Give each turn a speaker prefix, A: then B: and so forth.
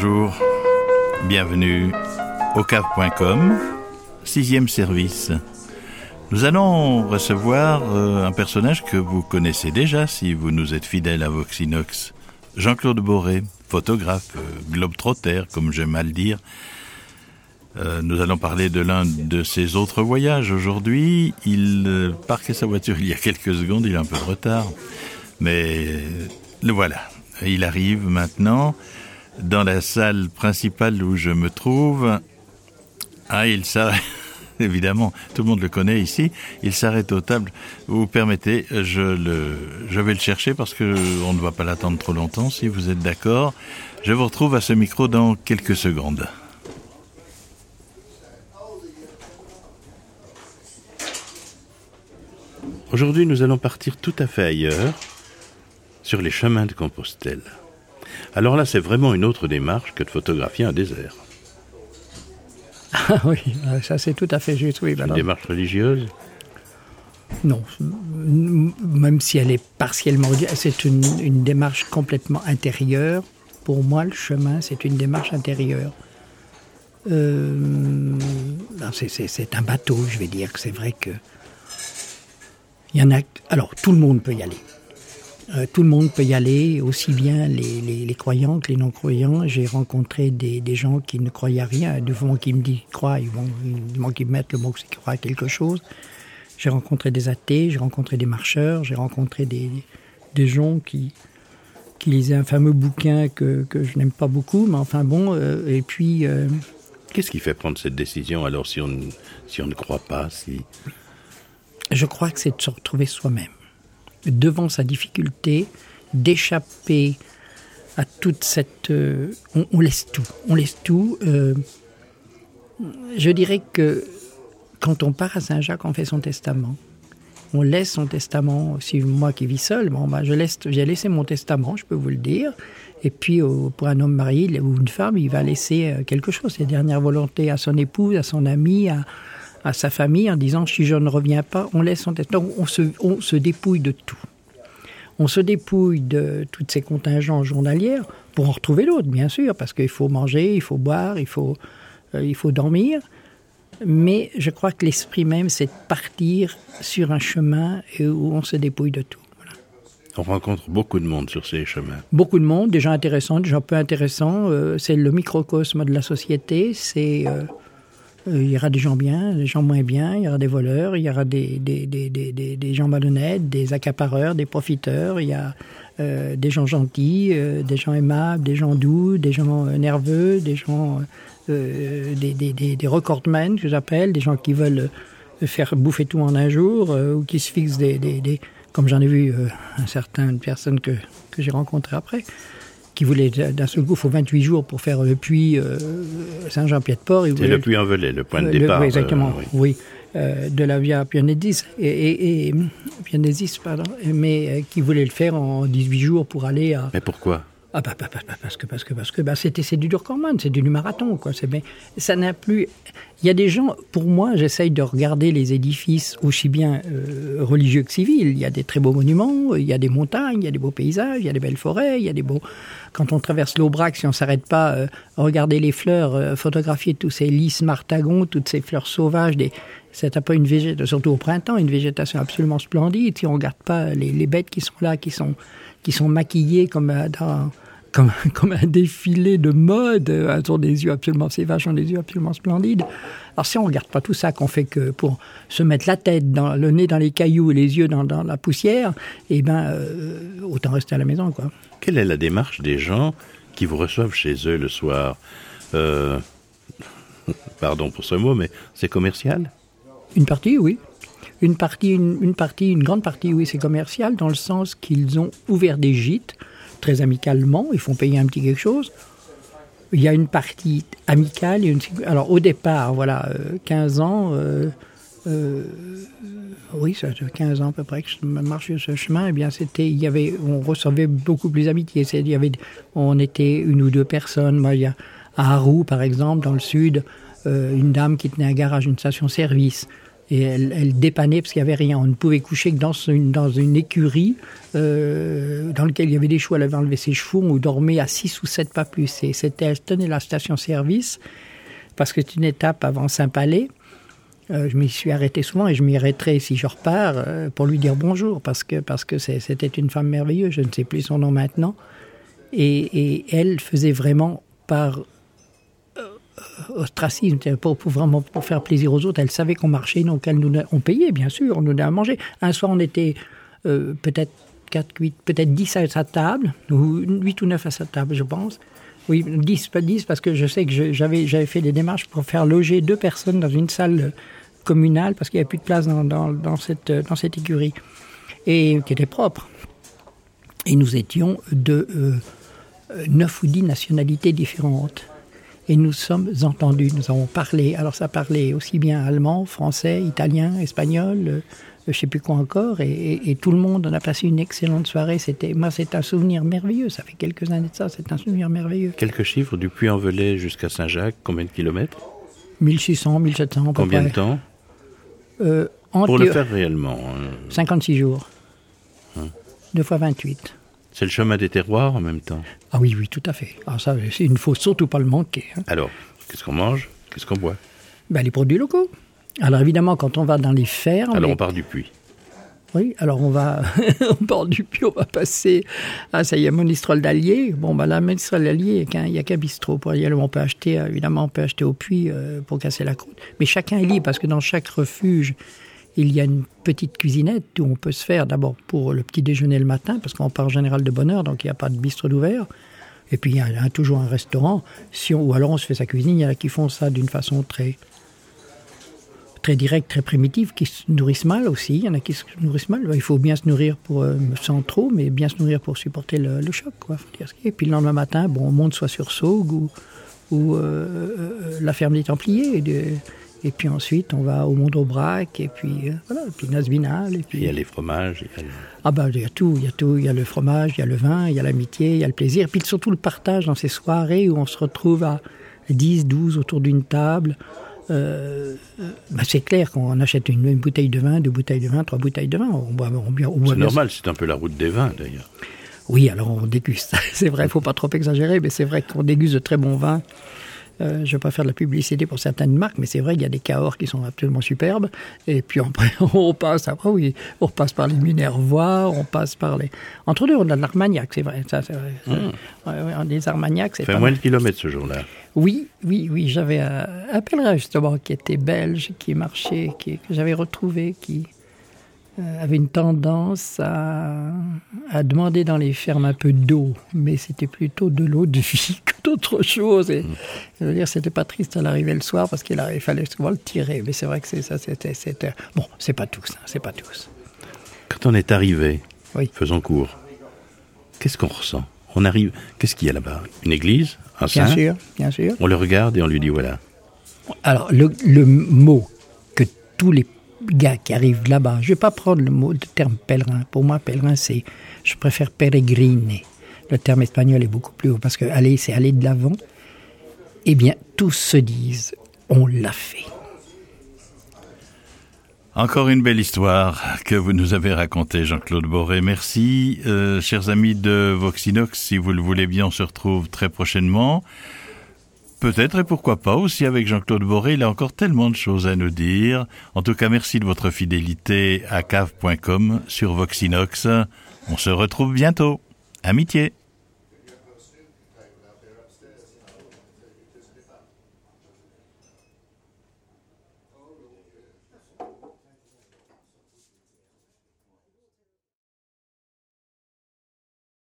A: bonjour, bienvenue au cave.com, sixième service. Nous allons recevoir euh, un personnage que vous connaissez déjà si vous nous êtes fidèle à Voxinox. Jean-Claude Boré, photographe, euh, globe-trotter, comme j'aime mal dire. Euh, nous allons parler de l'un de ses autres voyages aujourd'hui. Il parquait sa voiture il y a quelques secondes, il a un peu de retard. Mais le voilà, il arrive maintenant dans la salle principale où je me trouve. Ah, il s'arrête. Évidemment, tout le monde le connaît ici. Il s'arrête aux tables. Vous permettez, je, le, je vais le chercher parce que on ne va pas l'attendre trop longtemps. Si vous êtes d'accord, je vous retrouve à ce micro dans quelques secondes. Aujourd'hui, nous allons partir tout à fait ailleurs, sur les chemins de Compostelle. Alors là, c'est vraiment une autre démarche que de photographier un désert.
B: Ah oui, ça c'est tout à fait juste, oui.
A: Une démarche religieuse
B: Non, même si elle est partiellement... C'est une, une démarche complètement intérieure. Pour moi, le chemin, c'est une démarche intérieure. Euh, c'est- un bateau, je vais dire que c'est vrai que... Il y en a... Alors, tout le monde peut y aller. Euh, tout le monde peut y aller, aussi bien les, les- les croyants que les non-croyants. J'ai rencontré des, des gens qui ne croyaient à rien. Du moment qu'ils me disent qu'ils croient, ils vont, du moment qu'ils mettent le mot qu'ils croient à quelque chose. J'ai rencontré des athées, j'ai rencontré des marcheurs, j'ai rencontré des, des gens qui, qui lisaient un fameux bouquin que, que je n'aime pas beaucoup, mais enfin bon, euh, et puis... euh,
A: Qu'est-ce qui fait prendre cette décision alors si on, ne- si on ne croit pas si...
B: je crois que c'est de se retrouver soi-même, devant sa difficulté, d'échapper à toute cette... euh, on, laisse tout, on laisse tout. euh, je dirais que quand on part à Saint-Jacques, on fait son testament. On laisse son testament, si moi qui vis seul, bon, bah, je laisse, j'ai laissé mon testament, je peux vous le dire. Et puis, pour un homme marié ou une femme, il va laisser euh, quelque chose, ses dernières volontés à son épouse, à son ami, à, à sa famille, en disant si je ne reviens pas, on laisse son testament. Donc, on se, on se dépouille de tout. On se dépouille de toutes ces contingents journalières pour en retrouver d'autres, bien sûr, parce qu'il faut manger, il faut boire, il faut, euh, il faut dormir. Mais je crois que l'esprit même, c'est de partir sur un chemin où on se dépouille de tout. Voilà.
A: On rencontre beaucoup de monde sur ces chemins.
B: Beaucoup de monde, des gens intéressants, des gens peu intéressants. euh, c'est le microcosme de la société. C'est euh, il y aura des gens bien, des gens moins bien, il y aura des voleurs, il y aura des, des, des, des, des, gens malhonnêtes, des accapareurs, des profiteurs, il y a euh, des gens gentils, euh, des gens aimables, des gens doux, des gens euh, nerveux, des gens, euh, des, des, des, recordmen, que j'appelle, des gens qui veulent euh, faire bouffer tout en un jour, euh, ou qui se fixent des... des, des comme j'en ai vu euh, un certain personne que, que j'ai rencontré après, qui voulait d'un seul coup, il faut 28 jours pour faire le puits euh, Saint-Jean-Pied-de-Port.
A: C'est le puits en velay, le point de
B: le-
A: départ.
B: oui, exactement,
A: euh, oui.
B: oui. euh, de la Via Pianesis, et, et, pardon, mais euh, qui voulait le faire en 18 jours pour aller à,
A: Mais pourquoi?
B: Ah bah, bah, bah, bah, parce que parce que parce que bah, c'était c'est du Durkheim, c'est du marathon quoi. C'est mais ça n'a plus. Il y a des gens. Pour moi, j'essaye de regarder les édifices aussi bien euh, religieux que civils. Il y a des très beaux monuments, il y a des montagnes, il y a des beaux paysages, il y a des belles forêts, il y a des beaux. Quand on traverse l'Aubrac, si on s'arrête pas, euh, regarder les fleurs, euh, photographier tous ces lys martagons, toutes ces fleurs sauvages, des c'est un une végétation, surtout au printemps, une végétation absolument splendide. Si on regarde pas les, bêtes qui sont là, qui sont qui sont maquillées comme euh, dans comme, un défilé de mode. euh, Elles ont des yeux absolument, ces vaches ont des yeux absolument splendides. Alors si on regarde pas tout ça, qu'on fait que pour se mettre la tête, dans, le nez dans les cailloux et les yeux dans, dans la poussière, eh ben, euh, autant rester à la maison, quoi.
A: Quelle est la démarche des gens qui vous reçoivent chez eux le soir? Euh, Pardon pour ce mot, mais c'est commercial?
B: Une partie, oui. Une partie, une, une partie, une grande partie, oui, c'est commercial, dans le sens qu'ils ont ouvert des gîtes, très amicalement, ils font payer un petit quelque chose. Il y a une partie amicale. Alors, au départ, voilà, euh, 15 ans, euh, euh, oui, ça fait 15 ans à peu près que je marche sur ce chemin, eh bien, c'était, il y avait, on recevait beaucoup plus d'amitié. On était une ou deux personnes. Moi, il y a à Harou, par exemple, dans le sud, euh, une dame qui tenait un garage, une station-service. et elle, dépannait parce qu'il n'y avait rien. On ne pouvait coucher que dans une, écurie euh, dans laquelle il y avait des chevaux. Elle avait enlevé ses chevaux, on dormait à 6 ou 7 pas plus. Et c'était, elle tenait la station-service parce que c'est une étape avant Saint-Palais. Euh, je m'y suis arrêté souvent et je m'y arrêterai si je repars pour lui dire bonjour parce que parce que c'était une femme merveilleuse. Je ne sais plus son nom maintenant. Et, et elle faisait vraiment par ostracisme, vraiment pour faire plaisir aux autres. Elle savait qu'on marchait, donc elle nous, on payait bien sûr, on nous donnait à manger. Un soir, on était euh, peut-être 4, 8, peut-être 10 à sa table, ou 8 ou 9 à sa table, je pense. Oui, 10, pas 10, parce que je sais que j'avais j'avais fait des démarches pour faire loger deux personnes dans une salle euh, communale, parce qu'il n'y avait plus de place dans, dans, dans cette, euh, dans cette écurie, et qui était propre. Et nous étions de euh, euh, neuf ou dix nationalités différentes. Et nous sommes entendus, nous avons parlé. Alors ça parlait aussi bien allemand, français, italien, espagnol, euh, je sais plus quoi encore. Et, et- et tout le monde, on a passé une excellente soirée. C'était, moi, c'est un souvenir merveilleux. Ça fait quelques années de ça. C'est un souvenir merveilleux.
A: Quelques chiffres du Puy-en-Velay jusqu'à Saint-Jacques, combien de kilomètres?
B: 1600, 1700, à peu
A: Combien de temps?
B: Euh,
A: Pour le faire réellement. hein.
B: 56 jours. Deux fois 28.
A: C'est le chemin des terroirs en même temps.
B: Ah oui, oui, tout à fait. Ah, ça, il ne faut surtout pas le manquer. hein.
A: Alors, qu'est-ce qu'on mange? Qu'est-ce qu'on boit?
B: Ben, les produits locaux. Alors évidemment, quand on va dans les fermes,
A: Alors on part du puits.
B: oui, alors on va, on part du puits, on va passer, ah ça y est, Monistrol d'Allier. Bon, ben là, Monistrol d'Allier, il n'y qu'un- a qu'un bistrot pour y aller. On peut acheter, euh, évidemment, on peut acheter au puits euh, pour casser la croûte. Mais chacun est libre parce que dans chaque refuge, il y a une petite cuisinette où on peut se faire d'abord pour le petit déjeuner le matin, parce qu'on part en général de bonne heure, donc il n'y a pas de bistrot d'ouvert. Et puis il y a toujours un restaurant, si ou alors on se fait sa cuisine. Il y en a qui font ça d'une façon très très directe, très primitive, qui se nourrissent mal aussi. Il y en a qui se nourrissent mal. Il faut bien se nourrir pour euh, sans trop, mais bien se nourrir pour supporter le, choc. Quoi. Et puis le lendemain matin, bon, on monte soit sur Saugue ou, euh, euh, la ferme des Templiers. Et puis ensuite, on va au Mont-d'Aubrac, et puis euh, voilà, et puis et puis
A: Il y a les fromages. il y a le-
B: ah ben il y a tout, il y a tout, il y a le fromage, il y a le vin, il y a l'amitié, il y a le plaisir, et puis surtout le partage dans ces soirées où on se retrouve à 10, 12 autour d'une table. Euh, euh, ben, c'est clair qu'on achète une, une bouteille de vin, deux bouteilles de vin, trois bouteilles de vin, on boit, on on
A: C'est normal, c'est un peu la route des vins d'ailleurs.
B: Oui, alors on déguste. c'est vrai, il faut pas trop exagérer, mais c'est vrai qu'on déguste de très bons vins. Euh, je ne vais pas faire de la publicité pour certaines marques, mais c'est vrai qu'il y a des Cahors qui sont absolument superbes. Et puis après, on passe, après, oui, on passe par les Minervois, on passe par les. Entre deux, on a de l'Armagnac, c'est vrai. Ça, c'est vrai. A des Armagnacs, c'est
A: Fait
B: pas
A: moins
B: mal.
A: de kilomètres ce jour-là.
B: Oui, oui, oui. J'avais un, un pèlerin justement qui était belge, qui marchait, qui, que j'avais retrouvé, qui avait une tendance à, à demander dans les fermes un peu d'eau, mais c'était plutôt de l'eau de vie que d'autre chose. Et, je veux dire, c'était pas triste à l'arrivée le soir parce qu'il il fallait souvent le tirer. Mais c'est vrai que c'est ça, c'était, c'était bon. C'est pas tous, hein, c'est pas tous.
A: Quand on est arrivé,
B: Oui.
A: faisons court, qu'est-ce qu'on ressent? On arrive, qu'est-ce qu'il y a là-bas? Une église? Un
B: Bien
A: saint?
B: sûr, bien sûr.
A: On le regarde et on lui dit voilà.
B: Alors, le, le mot que tous les gars qui arrivent là-bas, je vais pas prendre le mot, le terme pèlerin. Pour moi, pèlerin, c'est, je préfère peregrine. Le terme espagnol est beaucoup plus haut parce que aller, c'est aller de l'avant. Eh bien, tous se disent, on l'a fait.
A: Encore une belle histoire que vous nous avez racontée, Jean-Claude Boré. Merci, euh, chers amis de Voxinox. Si vous le voulez bien, on se retrouve très prochainement. Peut-être et pourquoi pas aussi avec Jean-Claude Boré. Il a encore tellement de choses à nous dire. En tout cas, merci de votre fidélité à cave.com sur Voxinox. On se retrouve bientôt. Amitié.